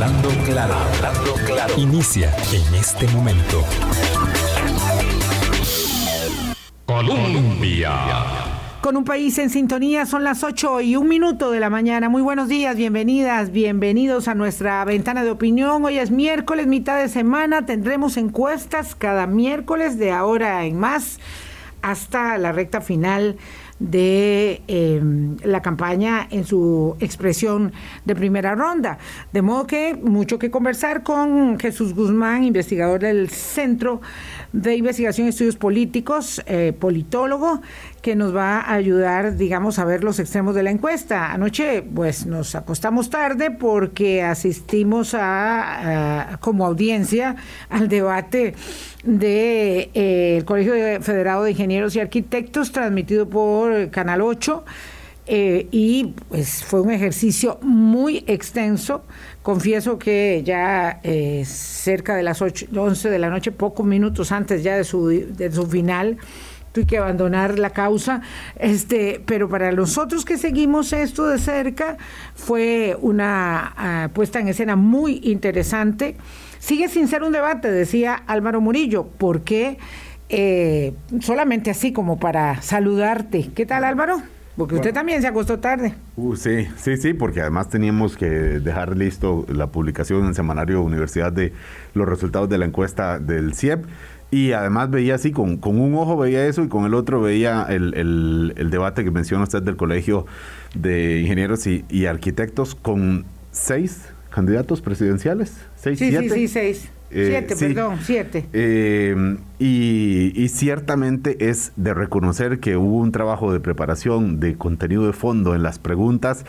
Hablando claro, hablando claro. Inicia en este momento. Colombia. Con un país en sintonía, son las 8 y un minuto de la mañana. Muy buenos días, bienvenidas, bienvenidos a nuestra ventana de opinión. Hoy es miércoles, mitad de semana. Tendremos encuestas cada miércoles de ahora en más hasta la recta final de em, la campaña en su expresión de primera ronda. De modo que mucho que conversar con Jesús Guzmán, investigador del Centro de Investigación y Estudios Políticos, eh, politólogo, que nos va a ayudar, digamos, a ver los extremos de la encuesta. Anoche, pues, nos acostamos tarde porque asistimos a, como audiencia al debate del de, eh, Colegio Federado de Ingenieros y Arquitectos, transmitido por Canal 8. Eh, y pues fue un ejercicio muy extenso. Confieso que ya eh, cerca de las 8, 11 de la noche, pocos minutos antes ya de su, de su final, tuve que abandonar la causa, este, pero para nosotros que seguimos esto de cerca fue una ah, puesta en escena muy interesante. Sigue sin ser un debate, decía Álvaro Murillo, porque eh, solamente así como para saludarte. ¿Qué tal Álvaro? Porque usted también se acostó tarde. Uh, sí, sí, sí, porque además teníamos que dejar listo la publicación en Semanario Universidad de los resultados de la encuesta del CIEP y además veía así, con, con, un ojo veía eso y con el otro veía el, el, debate que menciona usted del Colegio de Ingenieros y, Arquitectos con seis candidatos presidenciales. ¿Seis, sí, sí, sí, seis. Eh, siete, perdón, siete. Eh, y, y, ciertamente es de reconocer que hubo un trabajo de preparación, de contenido de fondo en las preguntas.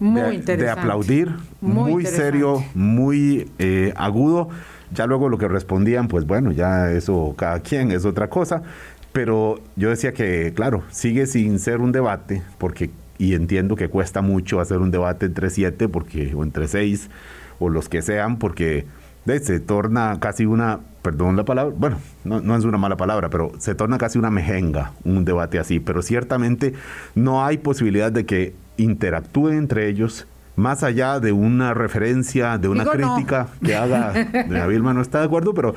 Muy de, de aplaudir, muy, serio, muy eh, agudo ya luego lo que respondían, pues bueno, ya eso cada quien es otra cosa. Pero yo decía que, claro, sigue sin ser un debate, porque, y entiendo que cuesta mucho hacer un debate entre siete, porque, o entre seis, o los que sean, porque se torna casi una, perdón la palabra, bueno, no, no, es una mala palabra, pero se torna casi una mejenga un debate así, pero ciertamente no hay posibilidad de que interactúen entre ellos más allá de una referencia, de una crítica que haga, de Vilma no está de acuerdo, pero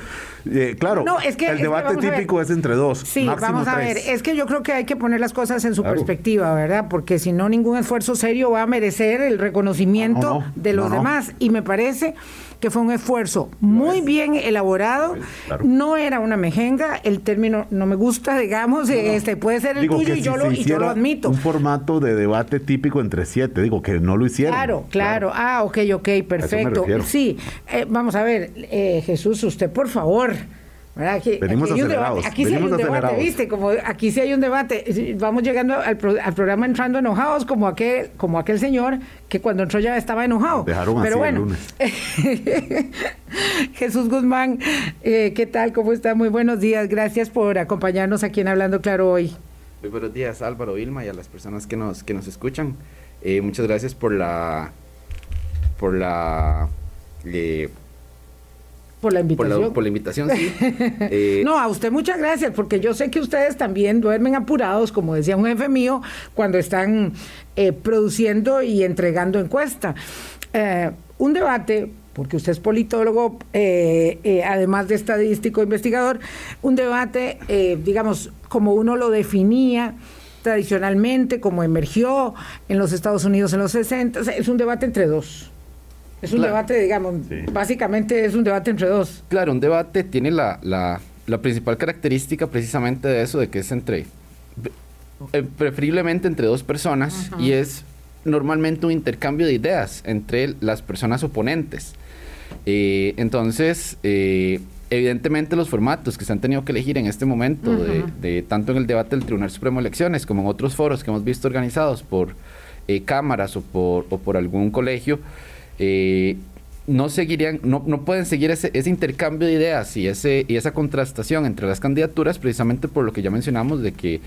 eh, claro, el debate típico es entre dos. Sí, vamos a ver, es que yo creo que hay que poner las cosas en su perspectiva, ¿verdad? Porque si no, ningún esfuerzo serio va a merecer el reconocimiento de los demás. Y me parece que fue un esfuerzo muy bien elaborado. No era una mejenga, el término no me gusta, digamos, este puede ser el tuyo y, yo lo, y yo lo admito. Un formato de debate típico entre siete, digo que no lo hicieron. Claro, claro. Ah, ok, ok, perfecto. Sí, eh, vamos a ver, eh, Jesús, usted por favor Aquí, Venimos aquí acelerados. Aquí sí hay un debate, ¿viste? Como aquí sí hay un debate. Vamos llegando al, programa entrando enojados, como aquel, como aquel señor que cuando entró ya estaba enojado. Dejaron Pero bueno. Jesús Guzmán, eh, ¿qué tal? ¿Cómo está? Muy buenos días. Gracias por acompañarnos aquí en Hablando Claro hoy. Muy buenos días, Álvaro Vilma, y a las personas que nos, que nos escuchan. Eh, muchas gracias por la. por la. Eh, por la invitación. Por la, invitación, sí. Eh, no, a usted muchas gracias, porque yo sé que ustedes también duermen apurados, como decía un jefe mío, cuando están eh, produciendo y entregando encuesta. Eh, un debate, porque usted es politólogo, además de estadístico investigador, un debate, digamos, como uno lo definía tradicionalmente, como emergió en los Estados Unidos en los 60, es un debate entre dos. Es un debate, digamos, básicamente es un debate entre dos. Claro, un debate tiene la, la, la principal característica precisamente de eso, de que es entre, eh, preferiblemente entre dos personas, y es normalmente un intercambio de ideas entre las personas oponentes. Eh, entonces, eh, evidentemente los formatos que se han tenido que elegir en este momento, de, tanto en el debate del Tribunal Supremo de Elecciones como en otros foros que hemos visto organizados por cámaras o por, o por algún colegio, eh, no seguirían, no, no pueden seguir ese, ese, intercambio de ideas y, ese, y esa contrastación entre las candidaturas, precisamente por lo que ya mencionamos, de que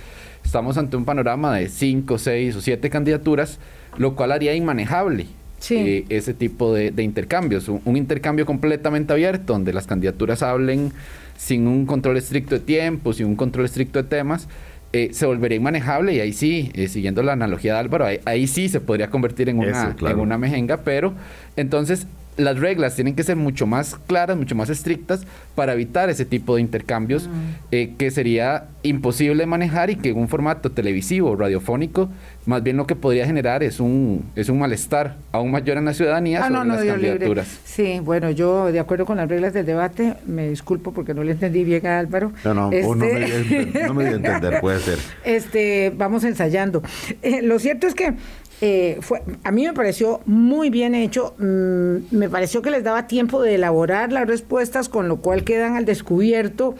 estamos ante un panorama de cinco, seis o siete candidaturas, lo cual haría inmanejable eh, ese tipo de, intercambios. Un, intercambio completamente abierto, donde las candidaturas hablen sin un control estricto de tiempo, sin un control estricto de temas, eh, se volvería inmanejable y ahí sí, eh, siguiendo la analogía de Álvaro, ahí, sí se podría convertir en una, en una mejenga, pero entonces las reglas tienen que ser mucho más claras, mucho más estrictas para evitar ese tipo de intercambios mm. eh, que sería imposible manejar y que en un formato televisivo, radiofónico, más bien lo que podría generar es un, es un malestar aún mayor en la ciudadanía ah, sobre las candidaturas. Sí, bueno, yo de acuerdo con las reglas del debate, me disculpo porque no le entendí bien a Álvaro. No, no, no, me, este no me entender, puede ser. Este, vamos ensayando. Eh, lo cierto es que eh, fue, a mí me pareció muy bien hecho, mm, me pareció que les daba tiempo de elaborar las respuestas, con lo cual quedan al descubierto,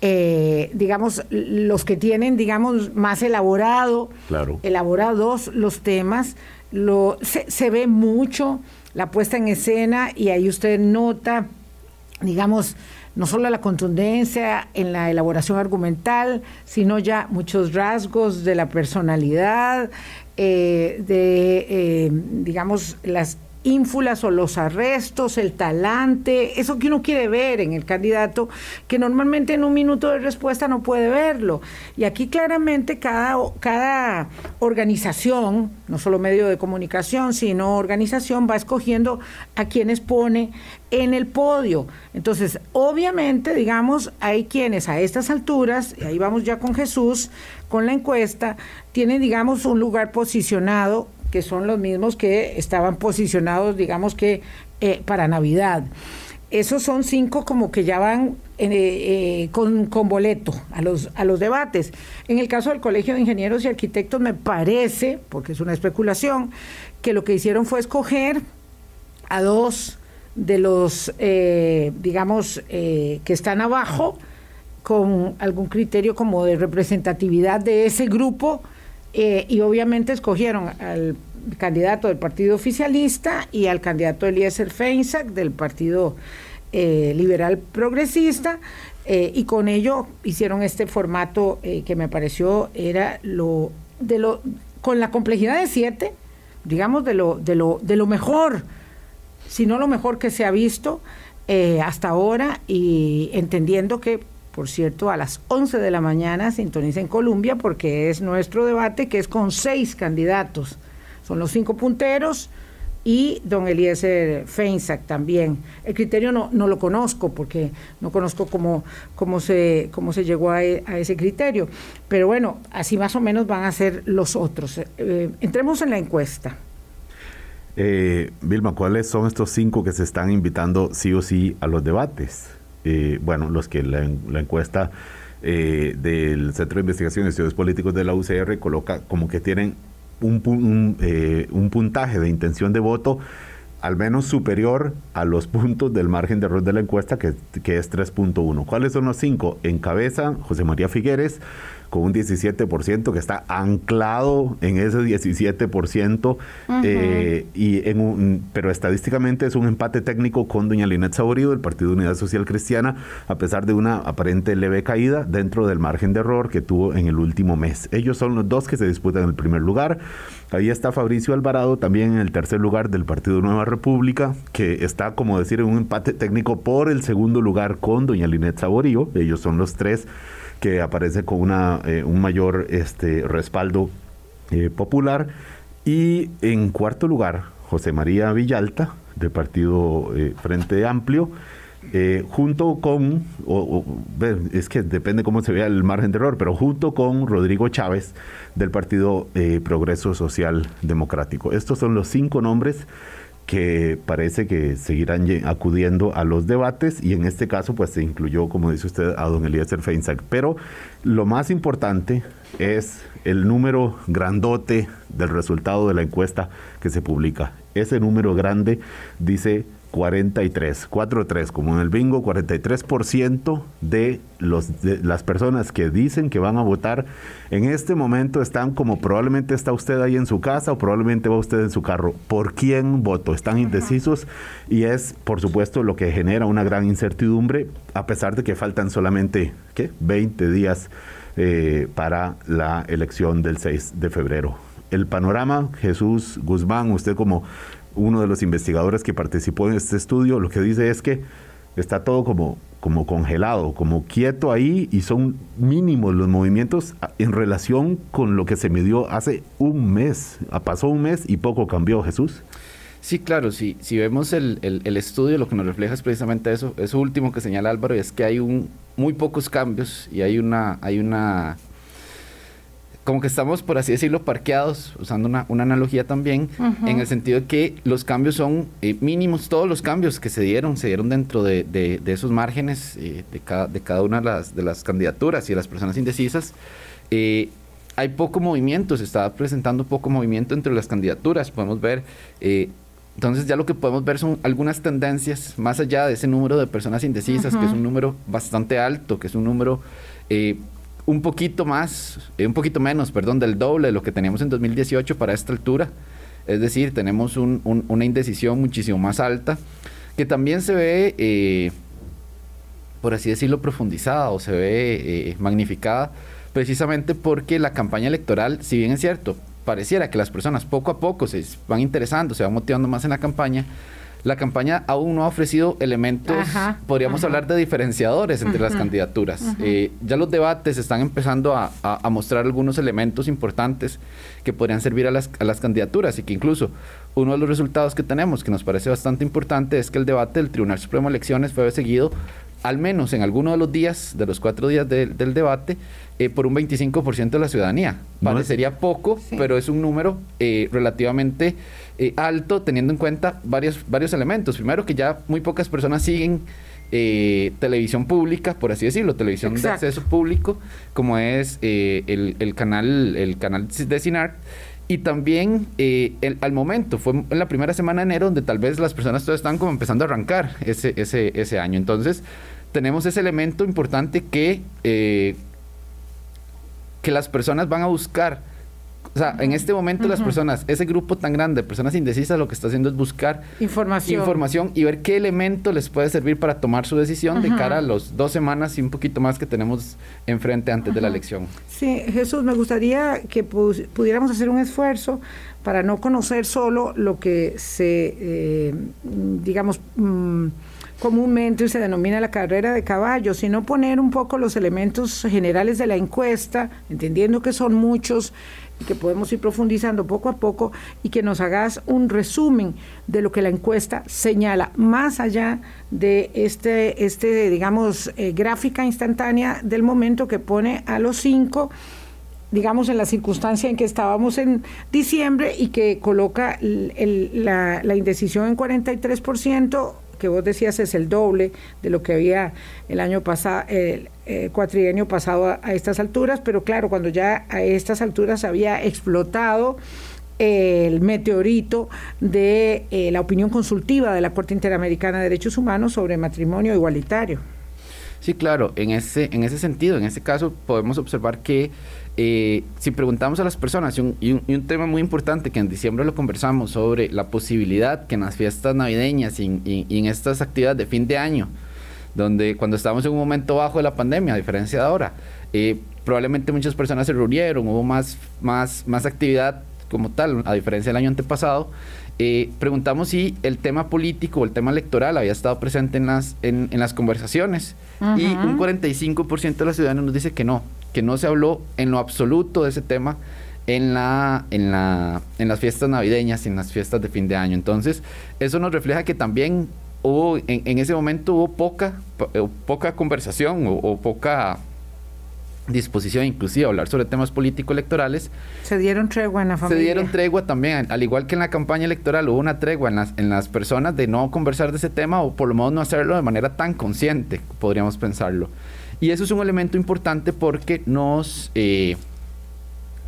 eh, digamos, los que tienen, digamos, más elaborado, claro. elaborados los temas, lo, se, se ve mucho la puesta en escena y ahí usted nota, digamos, no solo la contundencia en la elaboración argumental, sino ya muchos rasgos de la personalidad, eh, de, eh, digamos, las ínfulas o los arrestos, el talante, eso que uno quiere ver en el candidato, que normalmente en un minuto de respuesta no puede verlo. Y aquí claramente cada, cada organización, no solo medio de comunicación, sino organización, va escogiendo a quienes pone en el podio. Entonces, obviamente, digamos, hay quienes a estas alturas, y ahí vamos ya con Jesús, con la encuesta, tienen, digamos, un lugar posicionado que son los mismos que estaban posicionados, digamos que eh, para Navidad. Esos son cinco como que ya van eh, eh, con, con, boleto a los, a los debates. En el caso del Colegio de Ingenieros y Arquitectos me parece, porque es una especulación, que lo que hicieron fue escoger a dos de los, digamos, que están abajo con algún criterio como de representatividad de ese grupo eh, y obviamente escogieron al candidato del partido oficialista y al candidato Eliezer Feinsack del partido eh, liberal progresista eh, y con ello hicieron este formato que me pareció era lo de lo con la complejidad de siete digamos de lo de lo de lo mejor si no lo mejor que se ha visto hasta ahora y entendiendo que por cierto, a las 11 de la mañana sintoniza en Colombia porque es nuestro debate que es con seis candidatos. Son los cinco punteros y don Eliezer Feinsack también. El criterio no, no lo conozco porque no conozco cómo, cómo, se, cómo se llegó a, ese criterio. Pero bueno, así más o menos van a ser los otros. Eh, entremos en la encuesta. Eh, Vilma, ¿cuáles son estos cinco que se están invitando sí o sí a los debates? Eh, bueno, los que la, encuesta eh, del Centro de Investigación y Estudios Políticos de la UCR coloca como que tienen un, eh, un, puntaje de intención de voto al menos superior a los puntos del margen de error de la encuesta, que, que es 3.1. ¿Cuáles son los cinco? Encabeza José María Figueres, con un 17% que está anclado en ese 17%, eh, y en un, pero estadísticamente es un empate técnico con doña Linet Saborío del Partido Unidad Social Cristiana, a pesar de una aparente leve caída dentro del margen de error que tuvo en el último mes. Ellos son los dos que se disputan el primer lugar. Ahí está Fabricio Alvarado también en el tercer lugar del Partido Nueva República, que está, como decir, en un empate técnico por el segundo lugar con doña Linet Saborío. Ellos son los tres que aparece con una, eh, un mayor este, respaldo eh, popular. Y en cuarto lugar, José María Villalta, del partido eh, Frente Amplio, junto con, es que depende cómo se vea el margen de error, pero junto con Rodrigo Chávez del partido Progreso Social Democrático. Estos son los cinco nombres que parece que seguirán acudiendo a los debates y en este caso pues se incluyó, como dice usted, a don Eliezer Feinsack. Pero lo más importante es el número grandote del resultado de la encuesta que se publica. Ese número grande dice 43, 43, como en el bingo, 43% de, los, de las personas que dicen que van a votar en este momento están como probablemente está usted ahí en su casa o probablemente va usted en su carro. ¿Por quién voto? Están indecisos y es, por supuesto, lo que genera una gran incertidumbre, a pesar de que faltan solamente, ¿qué? 20 días eh, para la elección del 6 de febrero. El panorama, Jesús Guzmán, usted como uno de los investigadores que participó en este estudio, lo que dice es que está todo como, como congelado, como quieto ahí y son mínimos los movimientos en relación con lo que se midió hace un mes. Pasó un mes y poco cambió, Jesús. Sí, claro, si, si vemos el, el, estudio, lo que nos refleja es precisamente eso, eso último que señala Álvaro, es que hay un, muy pocos cambios y hay una, hay una como que estamos, por así decirlo, parqueados, usando una, una analogía también, en el sentido de que los cambios son eh, mínimos, todos los cambios que se dieron, se dieron dentro de, de, esos márgenes eh, de, cada, de cada una de las, de las candidaturas y de las personas indecisas. Eh, hay poco movimiento, se está presentando poco movimiento entre las candidaturas, podemos ver entonces ya lo que podemos ver son algunas tendencias más allá de ese número de personas indecisas, que es un número bastante alto, que es un número eh, un poquito más, eh, un poquito menos, perdón, del doble de lo que teníamos en 2018 para esta altura. Es decir, tenemos una indecisión muchísimo más alta, que también se ve, eh, por así decirlo, profundizada o se ve magnificada, precisamente porque la campaña electoral, si bien es cierto, pareciera que las personas poco a poco se van interesando, se van motivando más en la campaña, la campaña aún no ha ofrecido elementos, podríamos hablar de diferenciadores entre las candidaturas. Eh, ya los debates están empezando a, mostrar algunos elementos importantes que podrían servir a las, a las, candidaturas y que incluso uno de los resultados que tenemos, que nos parece bastante importante, es que el debate del Tribunal Supremo de Elecciones fue seguido al menos en alguno de los días, de los cuatro días del debate, eh, por un 25% de la ciudadanía. Parecería poco, pero es un número eh, relativamente eh, alto teniendo en cuenta varios, varios elementos. Primero que ya muy pocas personas siguen televisión pública, por así decirlo, televisión de acceso público, como es el, el, canal, el canal de CINART. Y también al momento, fue en la primera semana de enero donde tal vez las personas todavía están como empezando a arrancar ese, ese, ese año. Entonces, tenemos ese elemento importante que que las personas van a buscar. O sea, en este momento las personas, ese grupo tan grande de personas indecisas lo que está haciendo es buscar información, información y ver qué elemento les puede servir para tomar su decisión de cara a las dos semanas y un poquito más que tenemos enfrente antes de la elección. Sí, Jesús, me gustaría que pudiéramos hacer un esfuerzo para no conocer solo lo que se, eh, digamos, mm, comúnmente se denomina la carrera de caballos, sino poner un poco los elementos generales de la encuesta, entendiendo que son muchos y que podemos ir profundizando poco a poco y que nos hagas un resumen de lo que la encuesta señala, más allá de este, este digamos, eh, gráfica instantánea del momento que pone a los cinco digamos, en la circunstancia en que estábamos en diciembre y que coloca la, la indecisión en 43%, que vos decías es el doble de lo que había el año pasado, el, cuatrienio pasado a, estas alturas, pero claro, cuando ya a estas alturas había explotado el meteorito de eh, la opinión consultiva de la Corte Interamericana de Derechos Humanos sobre matrimonio igualitario. Sí, claro, en ese, en ese sentido, en ese caso podemos observar que eh, si preguntamos a las personas, y un, tema muy importante que en diciembre lo conversamos sobre la posibilidad que en las fiestas navideñas y, en estas actividades de fin de año, donde cuando estábamos en un momento bajo de la pandemia, a diferencia de ahora, eh, probablemente muchas personas se reunieron, hubo más, más, más actividad como tal, a diferencia del año antepasado, eh, preguntamos si el tema político o el tema electoral había estado presente en las, en, las conversaciones. Y un 45% de la ciudadanos nos dice que no, que no se habló en lo absoluto de ese tema en, la, en, la, en las fiestas navideñas y en las fiestas de fin de año. Entonces, eso nos refleja que también hubo, en, ese momento hubo poca, eh, poca conversación o, poca disposición inclusive a hablar sobre temas político-electorales. Se dieron tregua en la familia. Se dieron tregua también, al igual que en la campaña electoral hubo una tregua en las, en las personas de no conversar de ese tema o por lo menos no hacerlo de manera tan consciente, podríamos pensarlo. Y eso es un elemento importante porque nos, eh,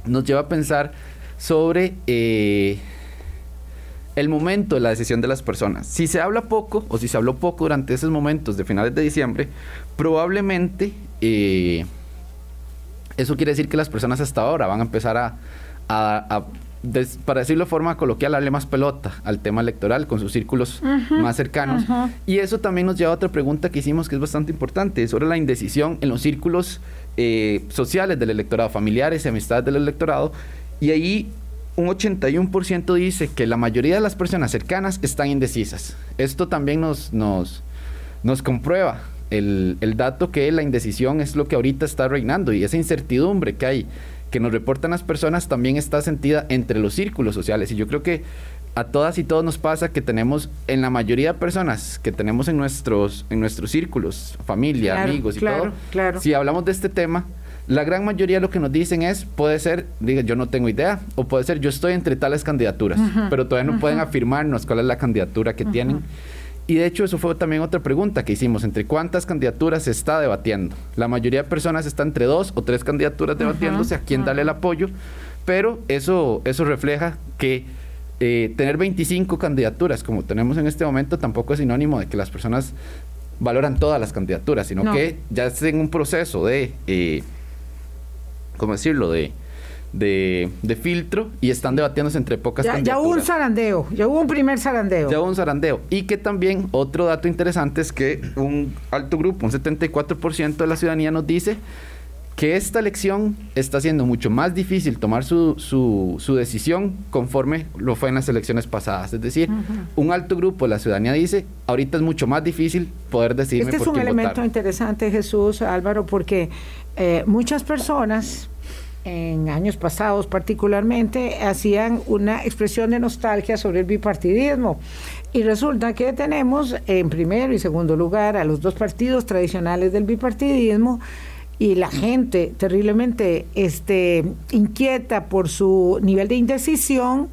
nos lleva a pensar sobre eh, el momento de la decisión de las personas. Si se habla poco o si se habló poco durante esos momentos de finales de diciembre, probablemente eh, eso quiere decir que las personas hasta ahora van a empezar a para decirlo de forma coloquial, darle más pelota al tema electoral con sus círculos más cercanos. Y eso también nos lleva a otra pregunta que hicimos que es bastante importante, sobre la indecisión en los círculos eh, sociales del electorado, familiares y amistades del electorado. Y ahí un 81% dice que la mayoría de las personas cercanas están indecisas. Esto también nos, nos, nos comprueba el, el dato que la indecisión es lo que ahorita está reinando y esa incertidumbre que hay que nos reportan las personas también está sentida entre los círculos sociales. Y yo creo que a todas y todos nos pasa que tenemos, en la mayoría de personas que tenemos en nuestros, en nuestros círculos, familia, amigos y todo, claro. si hablamos de este tema, la gran mayoría lo que nos dicen es, puede ser, diga, yo no tengo idea, o puede ser, yo estoy entre tales candidaturas, pero todavía no pueden afirmarnos cuál es la candidatura que tienen. Y de hecho eso fue también otra pregunta que hicimos, entre cuántas candidaturas se está debatiendo. La mayoría de personas está entre dos o tres candidaturas debatiéndose a quién darle el apoyo, pero eso, eso refleja que eh, tener 25 candidaturas como tenemos en este momento tampoco es sinónimo de que las personas valoran todas las candidaturas, sino que ya están en un proceso de, eh, ¿cómo decirlo?, de de, filtro y están debatiéndose entre pocas ya, Ya hubo un zarandeo, ya hubo un primer zarandeo. Ya hubo un zarandeo. Y que también otro dato interesante es que un alto grupo, un 74% de la ciudadanía nos dice que esta elección está siendo mucho más difícil tomar su, su, decisión conforme lo fue en las elecciones pasadas. Es decir, un alto grupo de la ciudadanía dice, ahorita es mucho más difícil poder decidirme este es un elemento interesante, Jesús, Álvaro, porque eh, muchas personas en años pasados particularmente, hacían una expresión de nostalgia sobre el bipartidismo. Y resulta que tenemos en primero y segundo lugar a los dos partidos tradicionales del bipartidismo y la gente terriblemente este, inquieta por su nivel de indecisión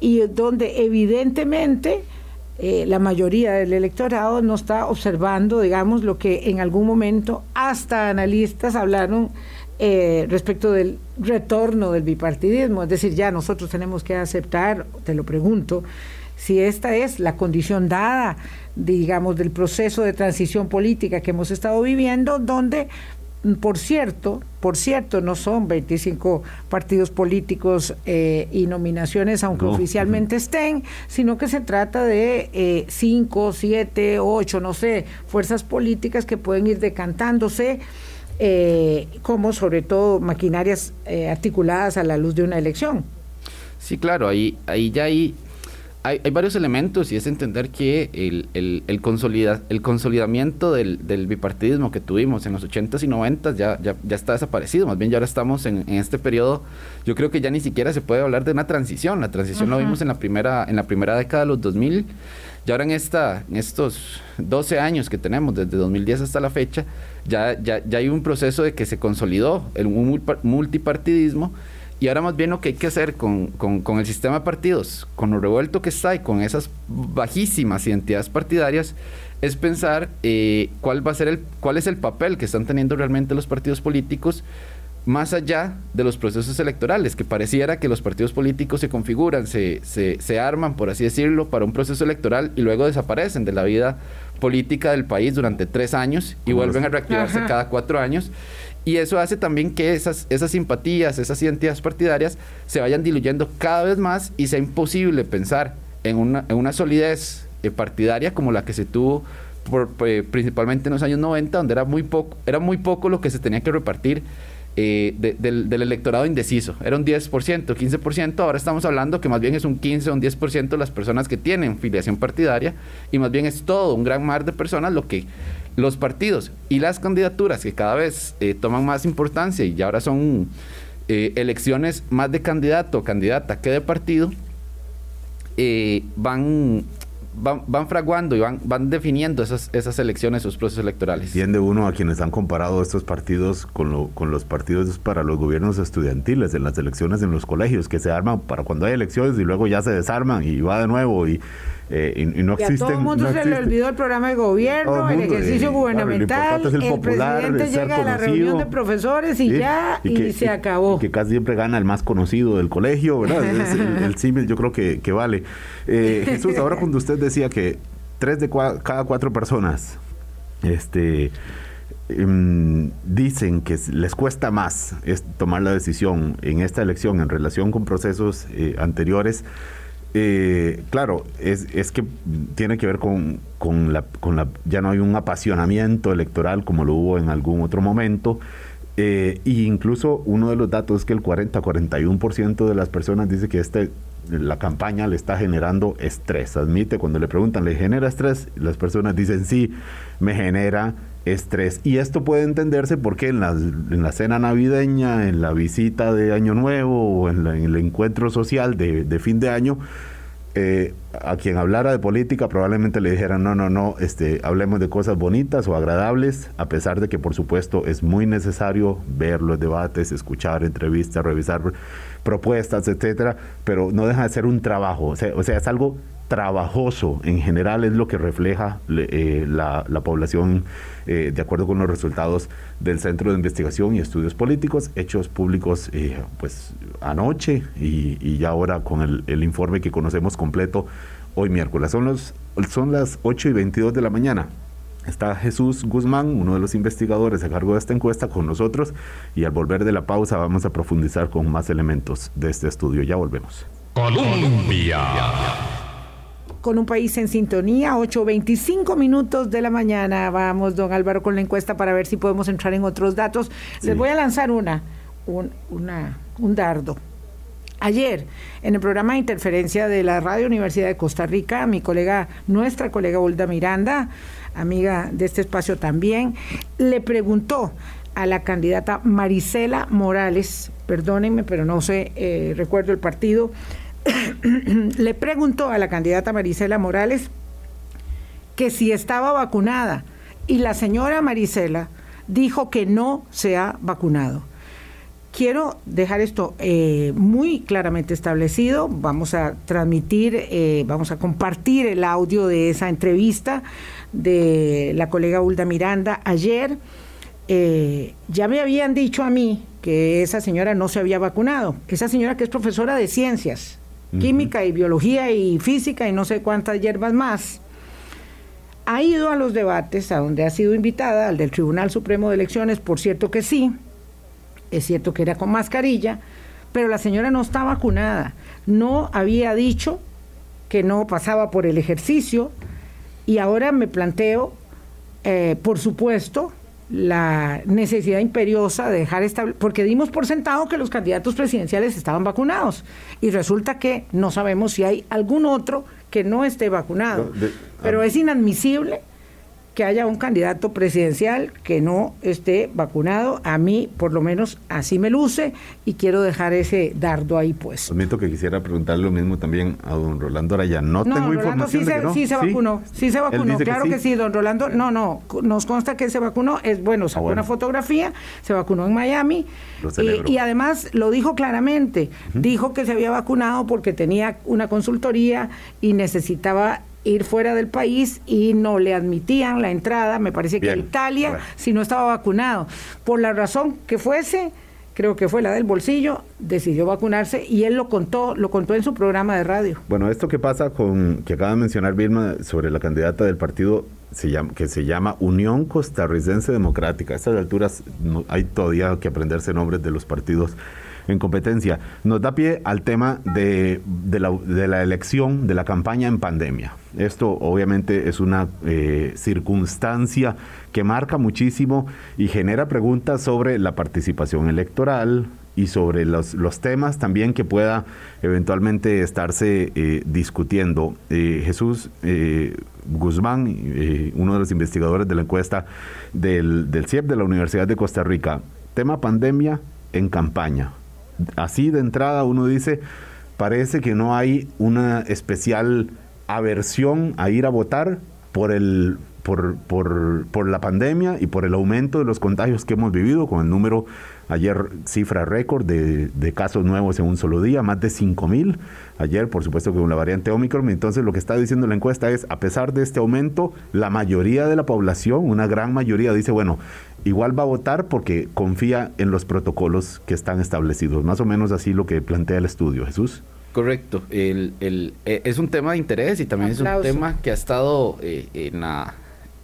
y donde evidentemente eh, la mayoría del electorado no está observando, digamos, lo que en algún momento hasta analistas hablaron eh, respecto del retorno del bipartidismo. Es decir, ya nosotros tenemos que aceptar, te lo pregunto, si esta es la condición dada, digamos, del proceso de transición política que hemos estado viviendo, donde, por cierto, por cierto, no son 25 partidos políticos eh, y nominaciones, aunque oficialmente estén, sino que se trata de 5, 7, 8, no sé, fuerzas políticas que pueden ir decantándose eh, como sobre todo maquinarias eh, articuladas a la luz de una elección. Sí, claro, ahí, ahí ya hay, hay, varios elementos y es entender que el, el, el, consolida, el consolidamiento del, del, bipartidismo que tuvimos en los 80s y 90s ya, ya, ya está desaparecido, más bien ya ahora estamos en, en, este periodo, yo creo que ya ni siquiera se puede hablar de una transición, la transición lo vimos en la primera, en la primera década de los 2000 y ahora en, estos 12 años que tenemos, desde 2010 hasta la fecha, ya, ya, ya hay un proceso de que se consolidó el multipartidismo. Y ahora más bien lo que hay que hacer con, con, el sistema de partidos, con lo revuelto que está y con esas bajísimas identidades partidarias, es pensar eh, cuál va a ser el, cuál es el papel que están teniendo realmente los partidos políticos más allá de los procesos electorales, que pareciera que los partidos políticos se configuran, se, se, arman, por así decirlo, para un proceso electoral y luego desaparecen de la vida política del país durante tres años y vuelven a reactivarse cada cuatro años. Y eso hace también que esas, esas simpatías, esas identidades partidarias se vayan diluyendo cada vez más y sea imposible pensar en una, en una solidez eh, partidaria como la que se tuvo por, eh, principalmente en los años 90, donde era muy, poco, era muy poco lo que se tenía que repartir eh, del, electorado indeciso. Era un 10%, 15%, ahora estamos hablando que más bien es un 15 o un 10% de las personas que tienen filiación partidaria y más bien es todo un gran mar de personas lo que los partidos y las candidaturas que cada vez eh, toman más importancia y ahora son eh, elecciones más de candidato o candidata que de partido, van van, fraguando y van, van definiendo esas, esas elecciones, esos procesos electorales. Entiende uno a quienes han comparado estos partidos con, lo, con los partidos para los gobiernos estudiantiles, en las elecciones en los colegios, que se arman para cuando hay elecciones y luego ya se desarman y va de nuevo y eh, y, no existen. a todo el mundo se le olvidó el programa de gobierno, el ejercicio gubernamental, el, presidente llega a la reunión de profesores y ya, y, se acabó. que casi siempre gana el más conocido del colegio, ¿verdad? el, símil yo creo que, que vale. Eh, Jesús, ahora cuando usted decía que tres de cada cuatro personas, este em, dicen que les cuesta más tomar la decisión en esta elección en relación con procesos eh, anteriores, eh, claro, es, es, que tiene que ver con, con, la, con la... Ya no hay un apasionamiento electoral como lo hubo en algún otro momento. Eh, y incluso uno de los datos es que el 40-41% de las personas dice que este, la campaña le está generando estrés. Admite, cuando le preguntan, ¿le genera estrés? Las personas dicen, sí, me genera estrés. Y esto puede entenderse porque en la, en la cena navideña, en la visita de Año Nuevo o en, el encuentro social de, fin de año, eh, a quien hablara de política probablemente le dijeran, no, no, no, este, hablemos de cosas bonitas o agradables, a pesar de que por supuesto es muy necesario ver los debates, escuchar entrevistas, revisar propuestas, etcétera, pero no deja de ser un trabajo, o sea, o sea es algo trabajoso en general es lo que refleja eh, la, población eh, de acuerdo con los resultados del Centro de Investigación y Estudios Políticos hechos públicos eh, pues anoche y, ya ahora con el, informe que conocemos completo hoy miércoles. Son, los, son las 8 y 22 de la mañana. Está Jesús Guzmán, uno de los investigadores a cargo de esta encuesta, con nosotros y al volver de la pausa vamos a profundizar con más elementos de este estudio. Ya volvemos. Colombia con un país en sintonía, 8.25 minutos de la mañana. Vamos, don Álvaro, con la encuesta para ver si podemos entrar en otros datos. Les voy a lanzar una, un, una, un dardo. Ayer, en el programa de interferencia de la Radio Universidad de Costa Rica, mi colega, nuestra colega Olda Miranda, amiga de este espacio también, le preguntó a la candidata Marisela Morales, perdónenme, pero no sé, eh, recuerdo el partido, le preguntó a la candidata Marisela Morales que si estaba vacunada y la señora Marisela dijo que no se ha vacunado. Quiero dejar esto eh, muy claramente establecido. Vamos a transmitir, eh, vamos a compartir el audio de esa entrevista de la colega Hulda Miranda ayer. Eh, ya me habían dicho a mí que esa señora no se había vacunado. Esa señora que es profesora de ciencias, química y biología y física y no sé cuántas hierbas más, ha ido a los debates a donde ha sido invitada, al del Tribunal Supremo de Elecciones, por cierto que sí, es cierto que era con mascarilla, pero la señora no está vacunada, no había dicho que no pasaba por el ejercicio y ahora me planteo, eh, por supuesto, la necesidad imperiosa de dejar esta porque dimos por sentado que los candidatos presidenciales estaban vacunados y resulta que no sabemos si hay algún otro que no esté vacunado. Pero es inadmisible que haya un candidato presidencial que no esté vacunado. A mí, por lo menos, así me luce y quiero dejar ese dardo ahí pues. Admito que quisiera preguntarle lo mismo también a don Rolando Araya. No, tengo información sí de se, no. Sí se vacunó, sí, se vacunó, claro que sí. don Rolando. No, no, nos consta que se vacunó. Es bueno, sacó ah, una fotografía, se vacunó en Miami. y, además lo dijo claramente. Dijo que se había vacunado porque tenía una consultoría y necesitaba ir fuera del país y no le admitían la entrada, me parece que a Italia, si no estaba vacunado. Por la razón que fuese, creo que fue la del bolsillo, decidió vacunarse y él lo contó, lo contó en su programa de radio. Bueno, esto que pasa con, que acaba de mencionar Vilma sobre la candidata del partido se llama, que se llama Unión Costarricense Democrática. A estas alturas no, hay todavía que aprenderse nombres de los partidos en competencia. Nos da pie al tema de, la, elección, de la campaña en pandemia. Esto obviamente es una eh, circunstancia que marca muchísimo y genera preguntas sobre la participación electoral, y sobre los, temas también que pueda eventualmente estarse eh, discutiendo. Eh, Jesús Guzmán, uno de los investigadores de la encuesta del, del CIEP de la Universidad de Costa Rica, tema pandemia en campaña así de entrada uno dice, parece que no hay una especial aversión a ir a votar por el por, por, por, la pandemia y por el aumento de los contagios que hemos vivido, con el número, ayer cifra récord de, de casos nuevos en un solo día, más de 5 mil. Ayer, por supuesto, con la variante Omicron. Entonces, lo que está diciendo la encuesta es, a pesar de este aumento, la mayoría de la población, una gran mayoría, dice, bueno, igual va a votar porque confía en los protocolos que están establecidos. Más o menos así lo que plantea el estudio. Jesús. Correcto. El, el, eh, es un tema de interés y también es un tema que ha estado eh, en la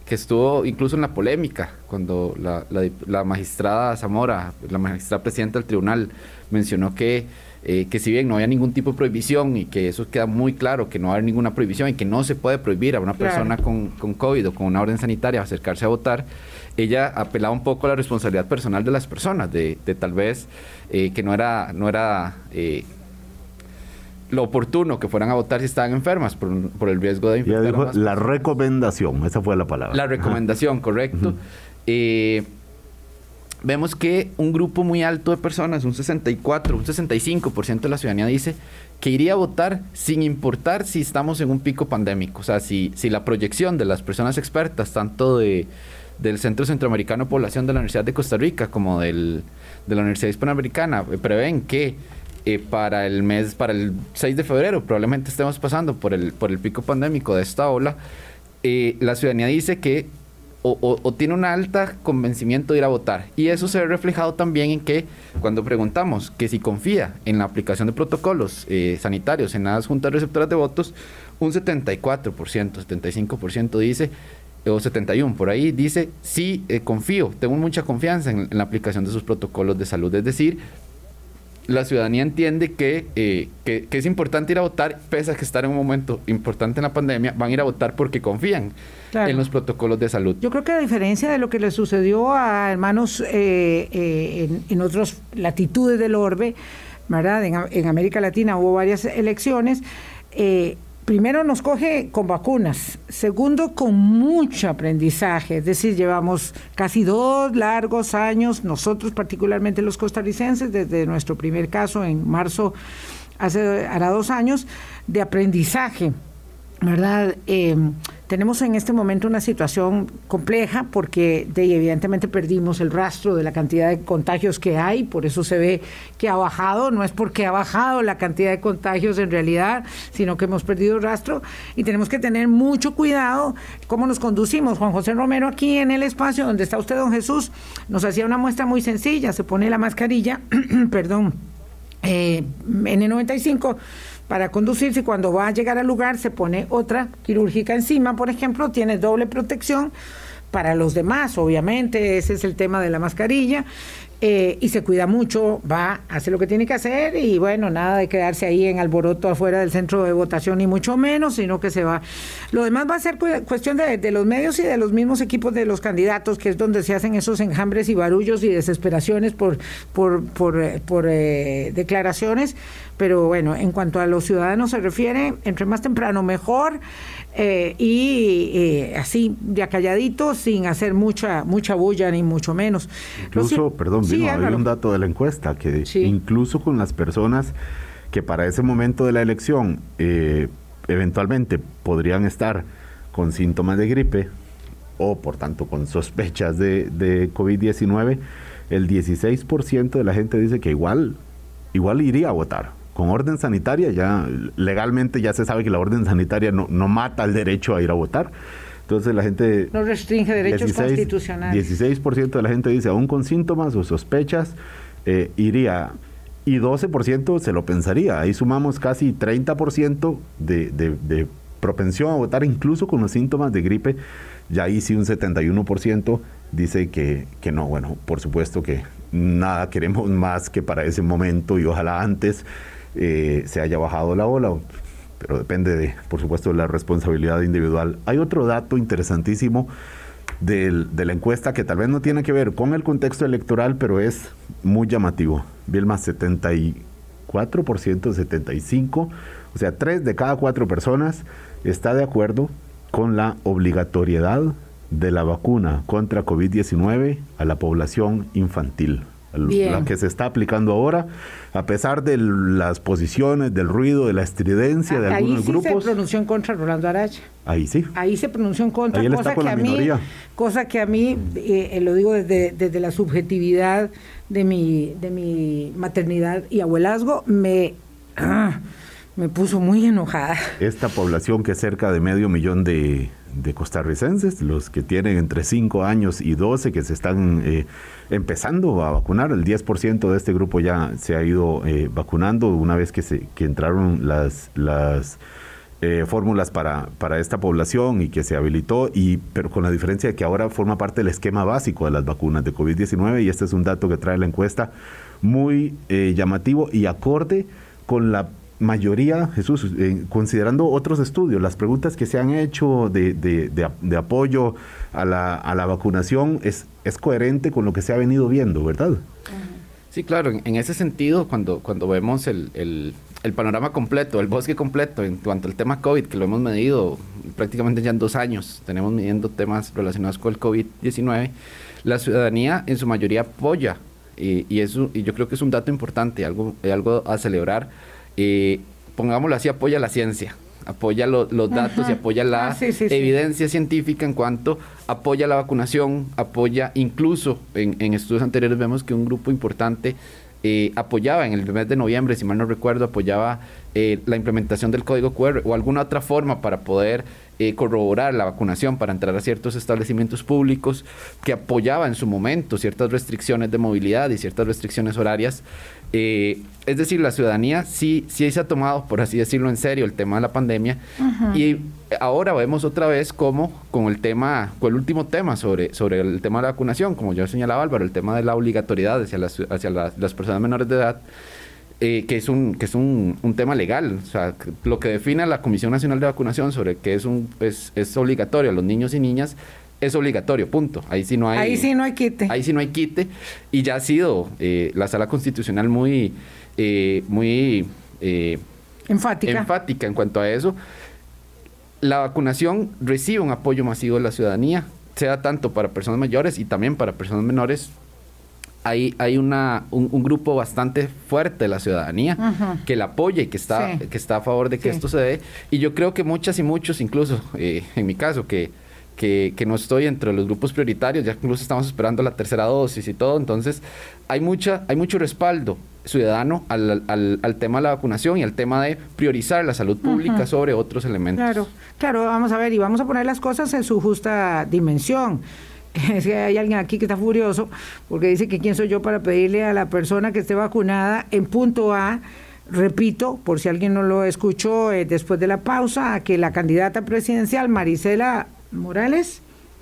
que estuvo incluso en la polémica cuando la, la, magistrada Zamora, la magistrada presidenta del tribunal, mencionó que, eh, que si bien no había ningún tipo de prohibición y que eso queda muy claro, que no va a haber ninguna prohibición y que no se puede prohibir a una persona con, con COVID o con una orden sanitaria acercarse a votar, ella apelaba un poco a la responsabilidad personal de las personas, de, tal vez eh, que no era, no era eh, lo oportuno que fueran a votar si estaban enfermas por, el riesgo de infectar. dijo la recomendación, esa fue la palabra. La recomendación, correcto. Eh, vemos que un grupo muy alto de personas, un 64, un 65% de la ciudadanía dice que iría a votar sin importar si estamos en un pico pandémico. O sea, si, si la proyección de las personas expertas, tanto de, del Centro Centroamericano Población de la Universidad de Costa Rica como del, de la Universidad Hispanoamericana, eh, prevén que eh, para el mes, para el 6 de febrero, probablemente estemos pasando por el, por el pico pandémico de esta ola, eh, la ciudadanía dice que o, tiene un alta convencimiento de ir a votar. Y eso se ve reflejado también en que cuando preguntamos que si confía en la aplicación de protocolos eh, sanitarios en las juntas receptoras de votos, un 74%, 75% dice, o 71 por ahí, dice, sí, eh, confío, tengo mucha confianza en, en la aplicación de sus protocolos de salud. Es decir, la ciudadanía entiende eh, que, que, es importante ir a votar, pese a que estar en un momento importante en la pandemia, van a ir a votar porque confían en los protocolos de salud. Yo creo que a diferencia de lo que le sucedió a hermanos eh, eh, en, otras latitudes del orbe, ¿verdad? En, en, América Latina hubo varias elecciones primero nos coge con vacunas, segundo con mucho aprendizaje, es decir, llevamos casi dos largos años, nosotros particularmente los costarricenses, desde nuestro primer caso en marzo, hace hará dos años, de aprendizaje, ¿verdad? Eh, tenemos en este momento una situación compleja porque evidentemente perdimos el rastro de la cantidad de contagios que hay, por eso se ve que ha bajado, no es porque ha bajado la cantidad de contagios en realidad, sino que hemos perdido el rastro y tenemos que tener mucho cuidado cómo nos conducimos. Juan José Romero aquí en el espacio donde está usted, don Jesús, nos hacía una muestra muy sencilla, se pone la mascarilla, perdón, eh, N95 para conducirse y cuando va a llegar al lugar se pone otra quirúrgica encima, por ejemplo, tiene doble protección para los demás, obviamente, ese es el tema de la mascarilla. Eh, y se cuida mucho, va, hace lo que tiene que hacer y bueno, nada de quedarse ahí en alboroto afuera del centro de votación, ni mucho menos, sino que se va. Lo demás va a ser cuestión de, los medios y de los mismos equipos de los candidatos, que es donde se hacen esos enjambres y barullos y desesperaciones por, por, por, eh, por eh, declaraciones. Pero bueno, en cuanto a los ciudadanos se refiere, entre más temprano mejor. Eh, y eh, así, de acalladito, sin hacer mucha mucha bulla ni mucho menos. Incluso, perdón, hay un dato de la encuesta que incluso con las personas que para ese momento de la elección eh, eventualmente podrían estar con síntomas de gripe o por tanto con sospechas de, de COVID-19, el 16% de la gente dice que igual, igual iría a votar con orden sanitaria, ya legalmente ya se sabe que la orden sanitaria no, no mata el derecho a ir a votar. Entonces la gente... No restringe derechos constitucionales. 16% de la gente dice, aún con síntomas o sospechas, eh, iría. Y 12% se lo pensaría. Ahí sumamos casi 30% de, de, de propensión a votar, incluso con los síntomas de gripe. Ya ahí sí un 71% dice que, que no. Bueno, por supuesto que nada queremos más que para ese momento y ojalá antes eh, se haya bajado la ola, pero depende de, por supuesto, de la responsabilidad individual. Hay otro dato interesantísimo de la encuesta que tal vez no tiene que ver con el contexto electoral, pero es muy llamativo. más 74%, 75%, o sea, 3 de cada 4 personas está de acuerdo con la obligatoriedad de la vacuna contra COVID-19 a la población infantil la que se está aplicando ahora, a pesar de las posiciones, del ruido, de la estridencia de ah, algunos grupos. Ahí se pronunció en contra Rolando Araya. Ahí sí. Ahí se pronunció en contra, cosa, que a mí, cosa que a mí, eh, lo digo desde, desde la subjetividad de mi, de mi maternidad y abuelazgo, me, ah, me puso muy enojada. Esta población que es cerca de medio millón de, de costarricenses, los que tienen entre 5 años y 12 que se están eh, empezando a vacunar. El 10% de este grupo ya se ha ido eh, vacunando una vez que, se, que entraron las, las eh, fórmulas para, para esta población y que se habilitó, y, pero con la diferencia de que ahora forma parte del esquema básico de las vacunas de COVID-19 y este es un dato que trae la encuesta muy llamativo y acorde con la mayoría, Jesús, eh, considerando otros estudios, las preguntas que se han hecho de, de, de, apoyo a la, a la, vacunación es, es coherente con lo que se ha venido viendo, ¿verdad? Sí, claro, en, ese sentido, cuando, cuando vemos el, el, el panorama completo, el bosque completo en cuanto al tema COVID, que lo hemos medido prácticamente ya en dos años, tenemos midiendo temas relacionados con el COVID-19, la ciudadanía en su mayoría apoya, y, eso, y yo creo que es un dato importante, algo, algo a celebrar, eh, pongámoslo así, apoya la ciencia, apoya los datos y apoya la ah, evidencia científica en cuanto apoya la vacunación, apoya incluso en, en estudios anteriores vemos que un grupo importante eh, apoyaba en el mes de noviembre, si mal no recuerdo, apoyaba eh, la implementación del código QR o alguna otra forma para poder eh, corroborar la vacunación para entrar a ciertos establecimientos públicos, que apoyaba en su momento ciertas restricciones de movilidad y ciertas restricciones horarias. Eh, es decir, la ciudadanía sí, sí se ha tomado, por así decirlo, en serio el tema de la pandemia. Y ahora vemos otra vez cómo con el tema, con el último tema sobre, sobre el tema de la vacunación, como ya señalaba Álvaro, el tema de la obligatoriedad hacia las, hacia las personas menores de edad, eh, que es, un, que es un, un, tema legal. O sea, lo que define la Comisión Nacional de Vacunación sobre que es, un, es, es obligatorio a los niños y niñas es obligatorio, punto. Ahí sí no hay. Ahí sí no hay quite. Ahí sí no hay quite. Y ya ha sido eh, la sala constitucional muy, eh, muy enfática. enfática en cuanto a eso. La vacunación recibe un apoyo masivo de la ciudadanía, sea tanto para personas mayores y también para personas menores hay, hay una, un, grupo bastante fuerte de la ciudadanía que la apoya y que está, que está a favor de que esto se dé. Y yo creo que muchas y muchos, incluso eh, en mi caso, que, que, no estoy entre los grupos prioritarios, ya incluso estamos esperando la tercera dosis y todo, entonces hay, mucha, hay mucho respaldo ciudadano al, al, tema de la vacunación y al tema de priorizar la salud pública sobre otros elementos. Claro, claro, vamos a ver, y vamos a poner las cosas en su justa dimensión. es que hay alguien aquí que está furioso porque dice que quién soy yo para pedirle a la persona que esté vacunada en punto A, repito, por si alguien no lo escuchó eh, después de la pausa, que la candidata presidencial Marisela Morales,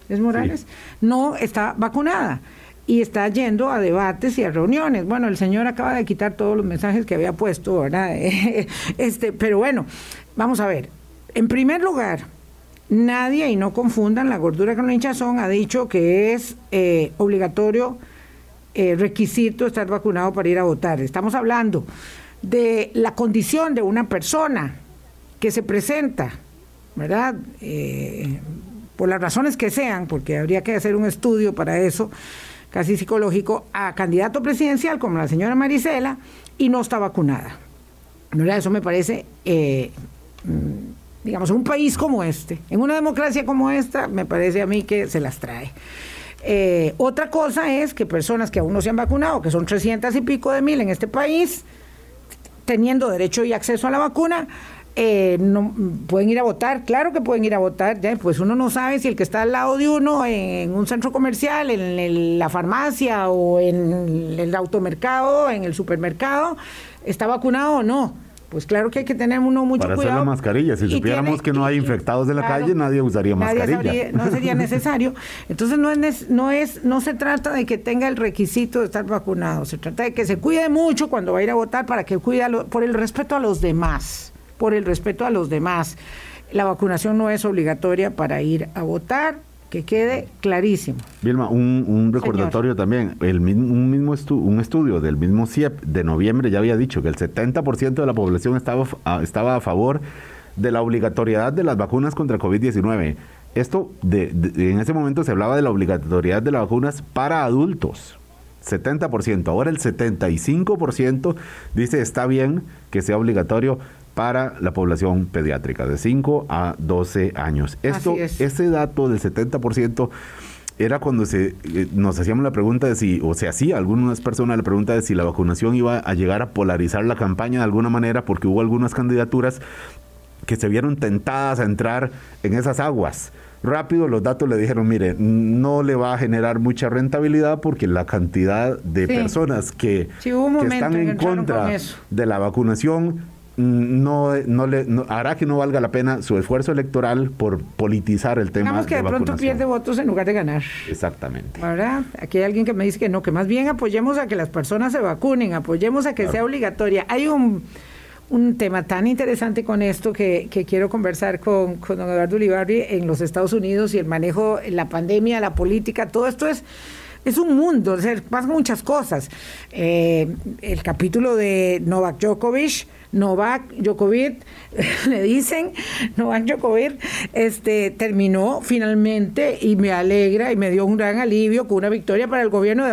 ¿es Morales? No está vacunada y está yendo a debates y a reuniones. Bueno, el señor acaba de quitar todos los mensajes que había puesto, ¿verdad? este, pero bueno, vamos a ver. En primer lugar, Nadie, y no confundan la gordura con la hinchazón, ha dicho que es eh, obligatorio, eh, requisito estar vacunado para ir a votar. Estamos hablando de la condición de una persona que se presenta, ¿verdad? Eh, por las razones que sean, porque habría que hacer un estudio para eso, casi psicológico, a candidato presidencial como la señora Marisela y no está vacunada. ¿Verdad? Eso me parece mm, digamos, en un país como este, en una democracia como esta, me parece a mí que se las trae. Eh, otra cosa es que personas que aún no se han vacunado, que son 300 y pico de mil en este país, teniendo derecho y acceso a la vacuna, eh, no, pueden ir a votar, claro que pueden ir a votar, pues uno no sabe si el que está al lado de uno en un centro comercial, en la farmacia o en el automercado, en el supermercado, está vacunado o no. Pues claro que hay que tener uno mucho Para cuidado. Hacer la mascarilla. Si supiéramos que no hay infectados de la calle, nadie usaría mascarilla. no sería necesario. Entonces no es, no es, no se trata de que tenga el requisito de estar vacunado. Se trata de que se cuide mucho cuando va a ir a votar para que cuide por el respeto a los demás. Por el respeto a los demás. La vacunación no es obligatoria para ir a votar que quede clarísimo. Vilma, un, recordatorio también. El, un mismo un estudio del mismo CIEP de noviembre ya había dicho que el 70% de la población estaba a, estaba a favor de la obligatoriedad de las vacunas contra COVID-19. Esto, de, en ese momento se hablaba de la obligatoriedad de las vacunas para adultos. 70%. Ahora el 75% dice está bien que sea obligatorio para la población pediátrica de 5 a 12 años. Esto, ese dato del 70% era cuando se, eh, nos hacíamos la pregunta de si, o se hacía algunas personas la pregunta de si la vacunación iba a llegar a polarizar la campaña de alguna manera, porque hubo algunas candidaturas que se vieron tentadas a entrar en esas aguas. Rápido los datos le dijeron, mire, no le va a generar mucha rentabilidad porque la cantidad de personas que, están en contra de la vacunación no, no le hará que no valga la pena su esfuerzo electoral por politizar el tema. Digamos que de, pronto pierde votos en lugar de ganar. Exactamente. ¿Verdad? Aquí hay alguien que me dice que no, que más bien apoyemos a que las personas se vacunen, apoyemos a que sea obligatoria. Hay un, un tema tan interesante con esto que, que quiero conversar con, con don Eduardo Ulibarri en los Estados Unidos y el manejo, la pandemia, la política, todo esto es es un mundo, o pasan muchas cosas. Eh, el capítulo de Novak Djokovic Novak Djokovic, le dicen, Novak Djokovic, este, terminó finalmente y me alegra y me dio un gran alivio con una victoria para el gobierno